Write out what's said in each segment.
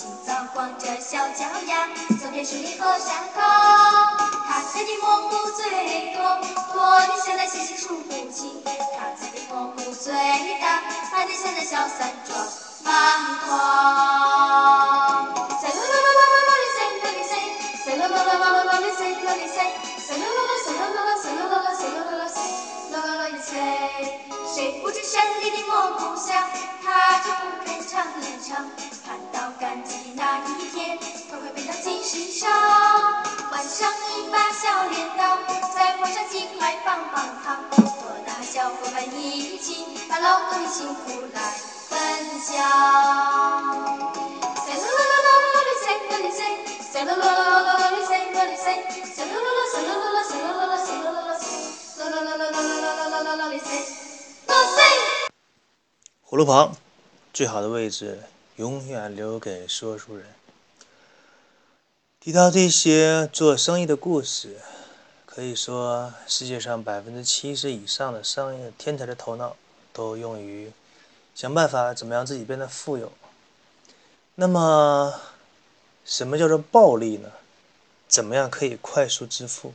清早光着小脚丫，走遍十里河山沟。他采的蘑菇最多，多得像那星星数不清。他采的蘑菇最大，大的像那小三装满筐。三六六六六六六六三六六三，三六六六六六六六三六六三，三六六六三六六六三六六六三六六六三六六六一三。谁？不知山里的蘑菇香，他就不肯尝一尝。看。感激那一天，快快背到集市上，换上一把小镰刀，再换上金来棒棒糖，和大小伙伴一起把劳动的幸福来分享。葫芦旁最好的位置。永远留给说书人。提到这些做生意的故事，可以说世界上百分之七十以上的商业天才的头脑都用于想办法怎么样自己变得富有。那么，什么叫做暴利呢？怎么样可以快速致富？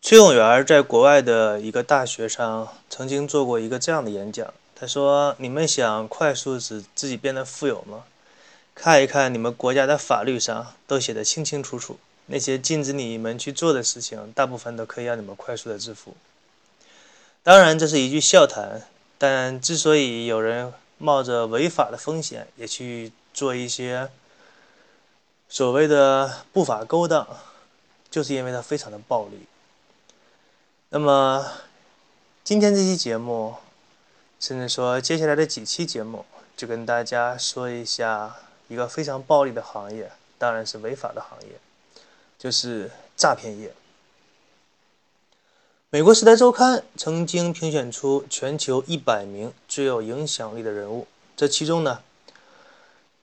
崔永元在国外的一个大学上曾经做过一个这样的演讲。他说：“你们想快速使自己变得富有吗？看一看你们国家的法律上都写得清清楚楚，那些禁止你们去做的事情，大部分都可以让你们快速的致富。当然，这是一句笑谈。但之所以有人冒着违法的风险也去做一些所谓的不法勾当，就是因为它非常的暴力。”那么，今天这期节目，甚至说接下来的几期节目，就跟大家说一下一个非常暴力的行业，当然是违法的行业，就是诈骗业。美国《时代周刊》曾经评选出全球一百名最有影响力的人物，这其中呢，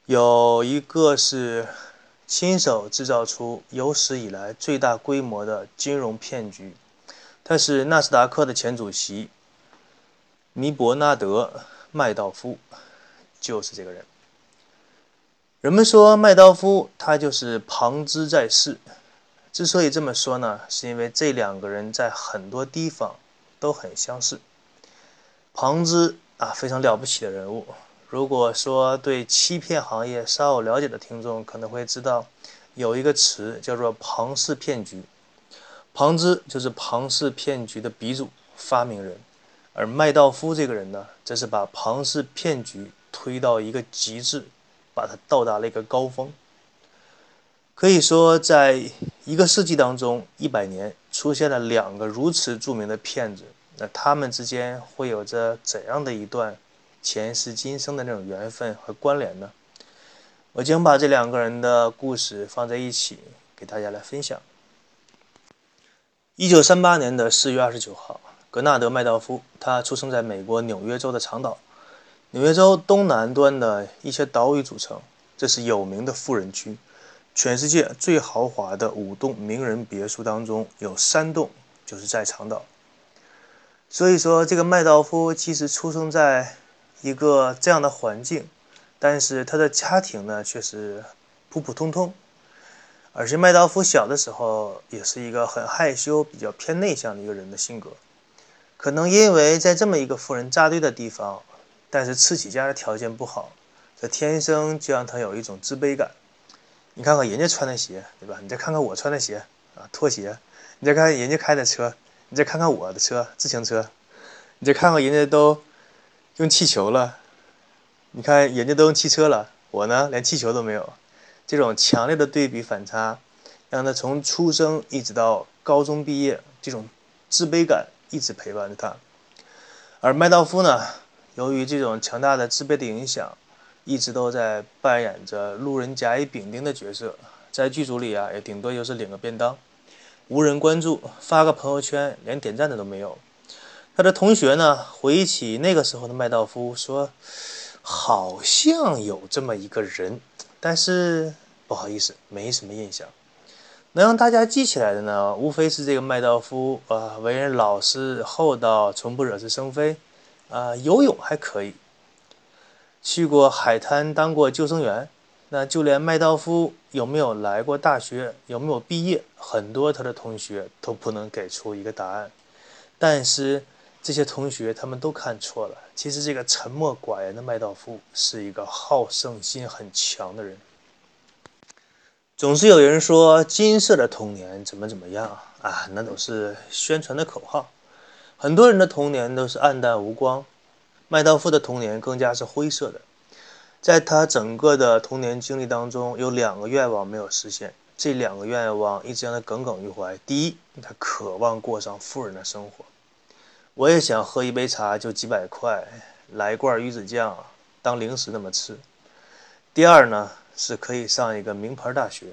有一个是亲手制造出有史以来最大规模的金融骗局。他是纳斯达克的前主席尼伯纳德·麦道夫，就是这个人。人们说麦道夫他就是庞兹在世。之所以这么说呢，是因为这两个人在很多地方都很相似。庞兹啊，非常了不起的人物。如果说对欺骗行业稍有了解的听众，可能会知道有一个词叫做“庞氏骗局”。庞兹就是庞氏骗局的鼻祖、发明人，而麦道夫这个人呢，则是把庞氏骗局推到一个极致，把它到达了一个高峰。可以说，在一个世纪当中，一百年出现了两个如此著名的骗子，那他们之间会有着怎样的一段前世今生的那种缘分和关联呢？我将把这两个人的故事放在一起，给大家来分享。一九三八年的四月二十九号，格纳德·麦道夫，他出生在美国纽约州的长岛，纽约州东南端的一些岛屿组成。这是有名的富人区，全世界最豪华的五栋名人别墅当中有三栋就是在长岛。所以说，这个麦道夫其实出生在一个这样的环境，但是他的家庭呢却是普普通通。而且麦道夫小的时候也是一个很害羞、比较偏内向的一个人的性格，可能因为在这么一个富人扎堆的地方，但是吃起家的条件不好，这天生就让他有一种自卑感。你看看人家穿的鞋，对吧？你再看看我穿的鞋啊，拖鞋；你再看看人家开的车，你再看看我的车，自行车；你再看看人家都用气球了，你看人家都用汽车了，我呢连气球都没有。这种强烈的对比反差，让他从出生一直到高中毕业，这种自卑感一直陪伴着他。而麦道夫呢，由于这种强大的自卑的影响，一直都在扮演着路人甲乙丙丁的角色，在剧组里啊，也顶多就是领个便当，无人关注，发个朋友圈，连点赞的都没有。他的同学呢，回忆起那个时候的麦道夫，说，好像有这么一个人。但是不好意思，没什么印象。能让大家记起来的呢，无非是这个麦道夫啊，为人老实厚道，从不惹是生非，啊，游泳还可以。去过海滩当过救生员。那就连麦道夫有没有来过大学，有没有毕业，很多他的同学都不能给出一个答案。但是这些同学他们都看错了，其实这个沉默寡言的麦道夫是一个好胜心很强的人。总是有人说金色的童年怎么怎么样啊，那都是宣传的口号。很多人的童年都是暗淡无光，麦道夫的童年更加是灰色的。在他整个的童年经历当中，有两个愿望没有实现，这两个愿望一直让他耿耿于怀。第一，他渴望过上富人的生活，我也想喝一杯茶就几百块，来一罐鱼子酱当零食那么吃。第二呢，是可以上一个名牌大学。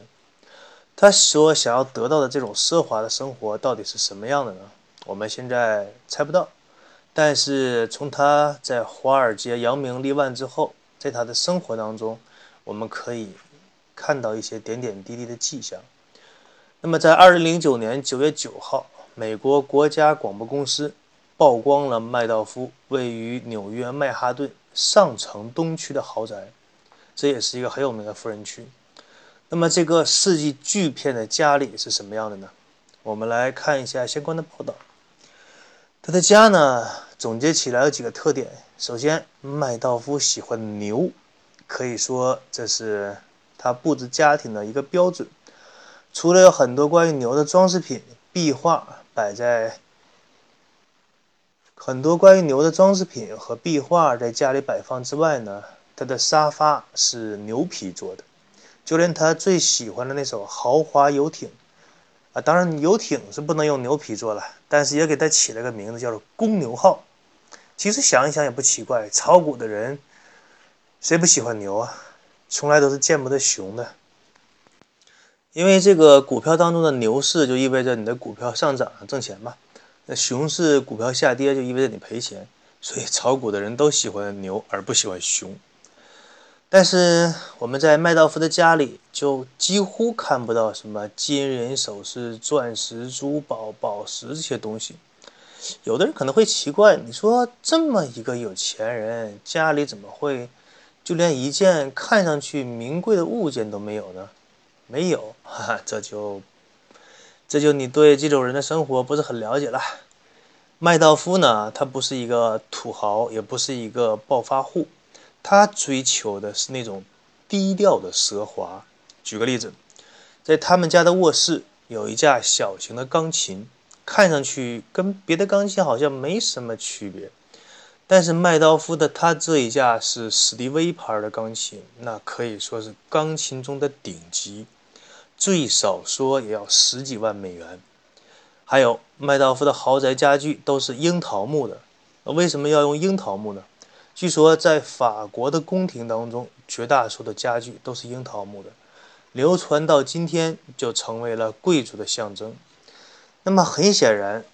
他所想要得到的这种奢华的生活到底是什么样的呢？我们现在猜不到，但是从他在华尔街扬名立万之后。在他的生活当中，我们可以看到一些点点滴滴的迹象。那么，在二零零九年九月九号，美国国家广播公司曝光了麦道夫位于纽约曼哈顿上城东区的豪宅，这也是一个很有名的富人区。那么，这个世纪巨片的家里是什么样的呢？我们来看一下相关的报道。他的家呢，总结起来有几个特点。首先，麦道夫喜欢牛，可以说这是他布置家庭的一个标准。除了有很多关于牛的装饰品、壁画摆在很多关于牛的装饰品和壁画在家里摆放之外呢，他的沙发是牛皮做的，就连他最喜欢的那艘豪华游艇啊，当然游艇是不能用牛皮做了，但是也给他起了个名字，叫做“公牛号”。其实想一想也不奇怪，炒股的人谁不喜欢牛啊？从来都是见不得熊的，因为这个股票当中的牛市就意味着你的股票上涨挣钱嘛，那熊市股票下跌就意味着你赔钱，所以炒股的人都喜欢牛而不喜欢熊。但是我们在麦道夫的家里就几乎看不到什么金银首饰、钻石、珠宝、宝石这些东西。有的人可能会奇怪，你说这么一个有钱人，家里怎么会就连一件看上去名贵的物件都没有呢？没有，哈哈，这就这就你对这种人的生活不是很了解了。麦道夫呢，他不是一个土豪，也不是一个暴发户，他追求的是那种低调的奢华。举个例子，在他们家的卧室有一架小型的钢琴。看上去跟别的钢琴好像没什么区别，但是麦道夫的他这一架是史迪威牌的钢琴，那可以说是钢琴中的顶级，最少说也要十几万美元。还有麦道夫的豪宅家具都是樱桃木的，为什么要用樱桃木呢？据说在法国的宫廷当中，绝大多数的家具都是樱桃木的，流传到今天就成为了贵族的象征。那么很显然，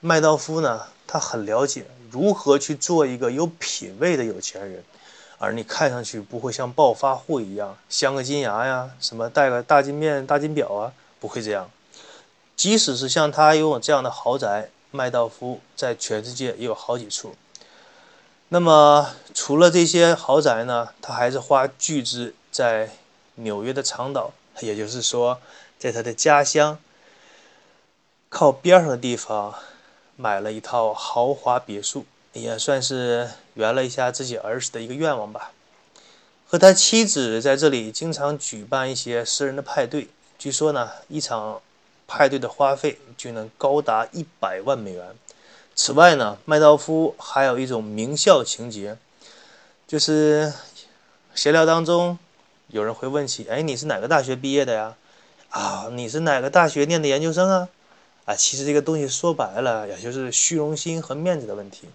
麦道夫呢，他很了解如何去做一个有品位的有钱人，而你看上去不会像暴发户一样镶个金牙呀，什么戴个大金面、大金表啊，不会这样。即使是像他拥有这样的豪宅，麦道夫在全世界也有好几处。那么除了这些豪宅呢，他还是花巨资在纽约的长岛，也就是说，在他的家乡。靠边上的地方买了一套豪华别墅，也算是圆了一下自己儿时的一个愿望吧。和他妻子在这里经常举办一些私人的派对，据说呢，一场派对的花费就能高达一百万美元。此外呢，麦道夫还有一种名校情节，就是闲聊当中有人会问起：“哎，你是哪个大学毕业的呀？啊，你是哪个大学念的研究生啊？”啊，其实这个东西说白了，也就是虚荣心和面子的问题。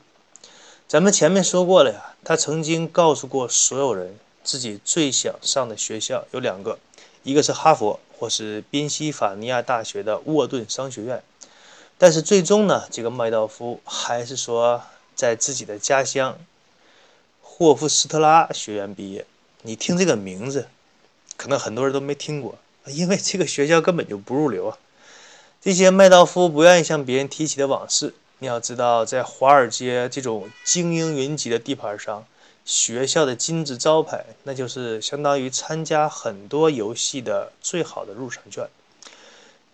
咱们前面说过了呀，他曾经告诉过所有人，自己最想上的学校有两个，一个是哈佛，或是宾夕法尼亚大学的沃顿商学院。但是最终呢，这个麦道夫还是说在自己的家乡霍夫斯特拉学院毕业。你听这个名字，可能很多人都没听过，因为这个学校根本就不入流啊。这些麦道夫不愿意向别人提起的往事，你要知道，在华尔街这种精英云集的地盘上，学校的金字招牌，那就是相当于参加很多游戏的最好的入场券。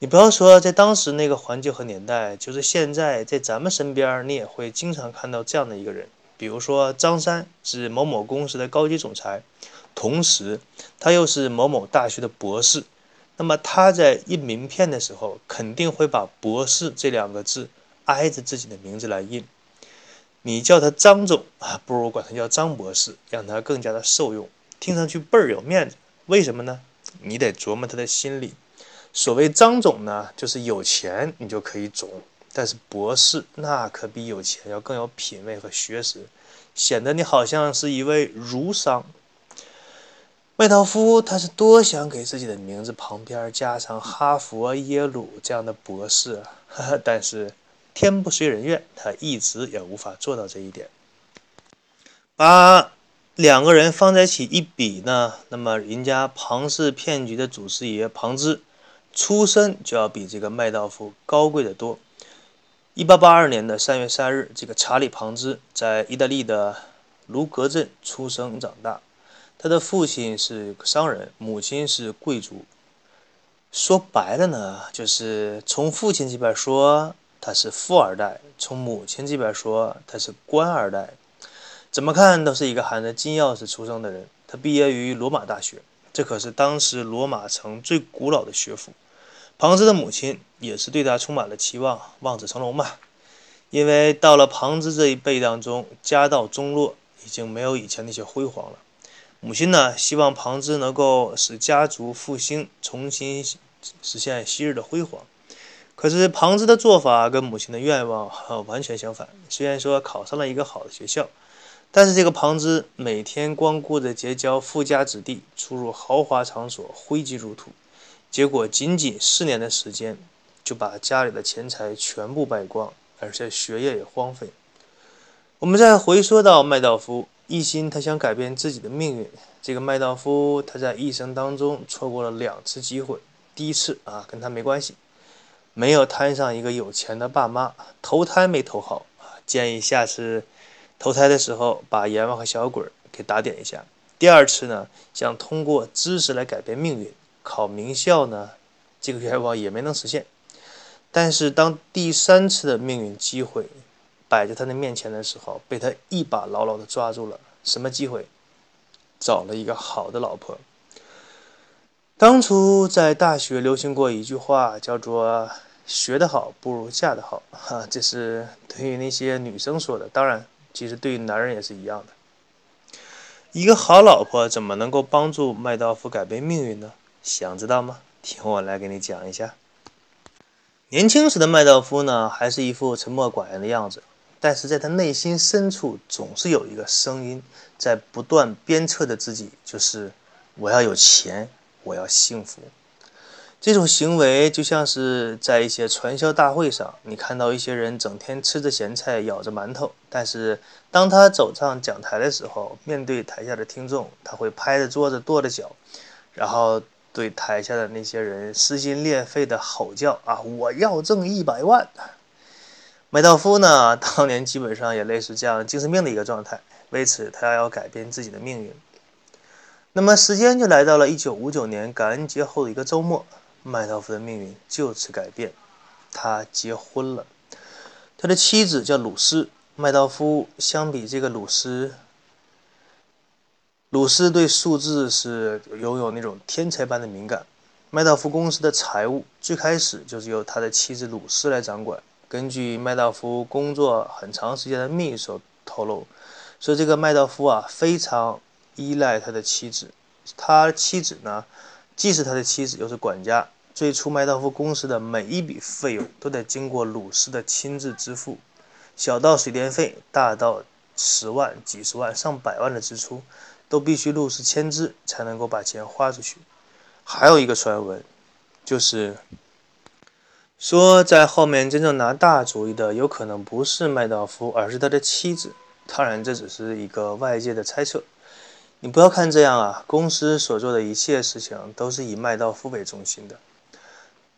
你不要说在当时那个环境和年代，就是现在在咱们身边，你也会经常看到这样的一个人。比如说张三是某某公司的高级总裁，同时他又是某某大学的博士。那么他在印名片的时候，肯定会把“博士”这两个字挨着自己的名字来印。你叫他张总啊，不如管他叫张博士，让他更加的受用，听上去倍儿有面子。为什么呢？你得琢磨他的心理。所谓张总呢，就是有钱你就可以总。但是博士那可比有钱要更有品位和学识，显得你好像是一位儒商。麦道夫他是多想给自己的名字旁边加上哈佛、耶鲁这样的博士啊，但是天不遂人愿，他一直也无法做到这一点。把两个人放在一起一比呢，那么人家庞氏骗局的祖师爷庞之，出身就要比这个麦道夫高贵的多。一八八二年的三月三日，这个查理·庞兹在意大利的卢格镇出生长大。他的父亲是商人，母亲是贵族。说白了呢，就是从父亲这边说他是富二代，从母亲这边说他是官二代。怎么看都是一个含着金钥匙出生的人。他毕业于罗马大学，这可是当时罗马城最古老的学府。庞兹的母亲也是对他充满了期望，望子成龙嘛。因为到了庞兹这一辈当中，家道中落，已经没有以前那些辉煌了。母亲呢，希望庞兹能够使家族复兴，重新实现昔日的辉煌。可是庞兹的做法跟母亲的愿望完全相反。虽然说考上了一个好的学校，但是这个庞兹每天光顾着结交富家子弟，出入豪华场所，挥金如土。结果仅仅四年的时间，就把家里的钱财全部败光，而且学业也荒废。我们再回说到麦道夫，一心他想改变自己的命运。这个麦道夫他在一生当中错过了两次机会，第一次啊跟他没关系，没有摊上一个有钱的爸妈，投胎没投好啊，建议下次投胎的时候把阎王和小鬼给打点一下。第二次呢，想通过知识来改变命运。考名校呢，这个愿望也没能实现。但是当第三次的命运机会摆在他的面前的时候，被他一把牢牢的抓住了。什么机会？找了一个好的老婆。当初在大学流行过一句话，叫做“学得好不如嫁得好”，哈，这是对于那些女生说的。当然，其实对于男人也是一样的。一个好老婆怎么能够帮助麦道夫改变命运呢？想知道吗？听我来给你讲一下。年轻时的麦道夫呢，还是一副沉默寡言的样子，但是在他内心深处，总是有一个声音在不断鞭策着自己，就是我要有钱，我要幸福。这种行为就像是在一些传销大会上，你看到一些人整天吃着咸菜，咬着馒头，但是当他走上讲台的时候，面对台下的听众，他会拍着桌子，跺着脚，然后。对台下的那些人撕心裂肺的吼叫啊！我要挣一百万！麦道夫呢，当年基本上也类似这样精神病的一个状态，为此他要改变自己的命运。那么时间就来到了一九五九年感恩节后的一个周末，麦道夫的命运就此改变，他结婚了。他的妻子叫鲁斯，麦道夫相比这个鲁斯。鲁斯对数字是拥有那种天才般的敏感。麦道夫公司的财务最开始就是由他的妻子鲁斯来掌管。根据麦道夫工作很长时间的秘书透露，说这个麦道夫啊非常依赖他的妻子。他妻子呢，既是他的妻子，又是管家。最初麦道夫公司的每一笔费用都得经过鲁斯的亲自支付，小到水电费，大到十万、几十万、上百万的支出。都必须录氏签字才能够把钱花出去。还有一个传闻，就是说在后面真正拿大主意的有可能不是麦道夫，而是他的妻子。当然，这只是一个外界的猜测。你不要看这样啊，公司所做的一切事情都是以麦道夫为中心的。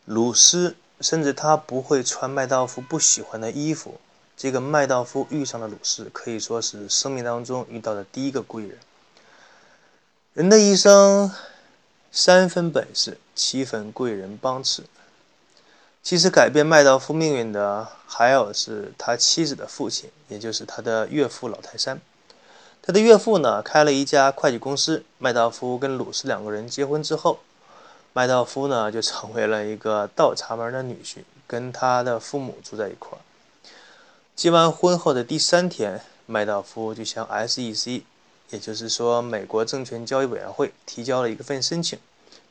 鲁斯甚至他不会穿麦道夫不喜欢的衣服，这个麦道夫遇上了鲁斯，可以说是生命当中遇到的第一个贵人。人的一生，三分本事，七分贵人帮持。其实改变麦道夫命运的，还有是他妻子的父亲，也就是他的岳父老泰山。他的岳父呢，开了一家会计公司。麦道夫跟鲁斯两个人结婚之后，麦道夫呢就成为了一个倒插门的女婿，跟他的父母住在一块儿。结完婚后的第三天，麦道夫就向 SEC，也就是说美国证券交易委员会提交了一份申请，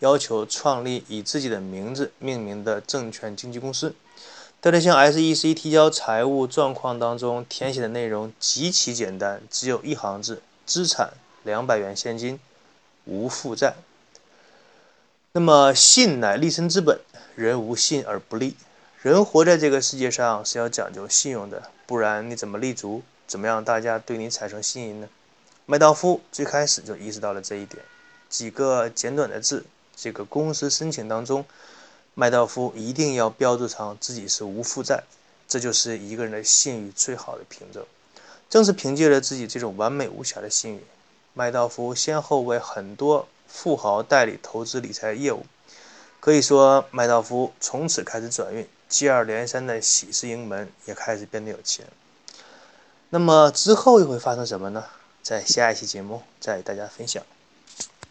要求创立以自己的名字命名的证券经纪公司。在向 SEC 提交财务状况当中填写的内容极其简单，只有一行字：资产两百元现金，无负债。那么信乃立身之本，人无信而不立。人活在这个世界上是要讲究信用的，不然你怎么立足？怎么样大家对你产生信任呢？麦道夫最开始就意识到了这一点，几个简短的字，这个公司申请当中。麦道夫一定要标注上自己是无负债，这就是一个人的信誉最好的凭证。正是凭借着自己这种完美无瑕的信誉，麦道夫先后为很多富豪代理投资理财业务。可以说，麦道夫从此开始转运，接二连三的喜事盈门，也开始变得有钱。那么之后又会发生什么呢？在下一期节目再与大家分享。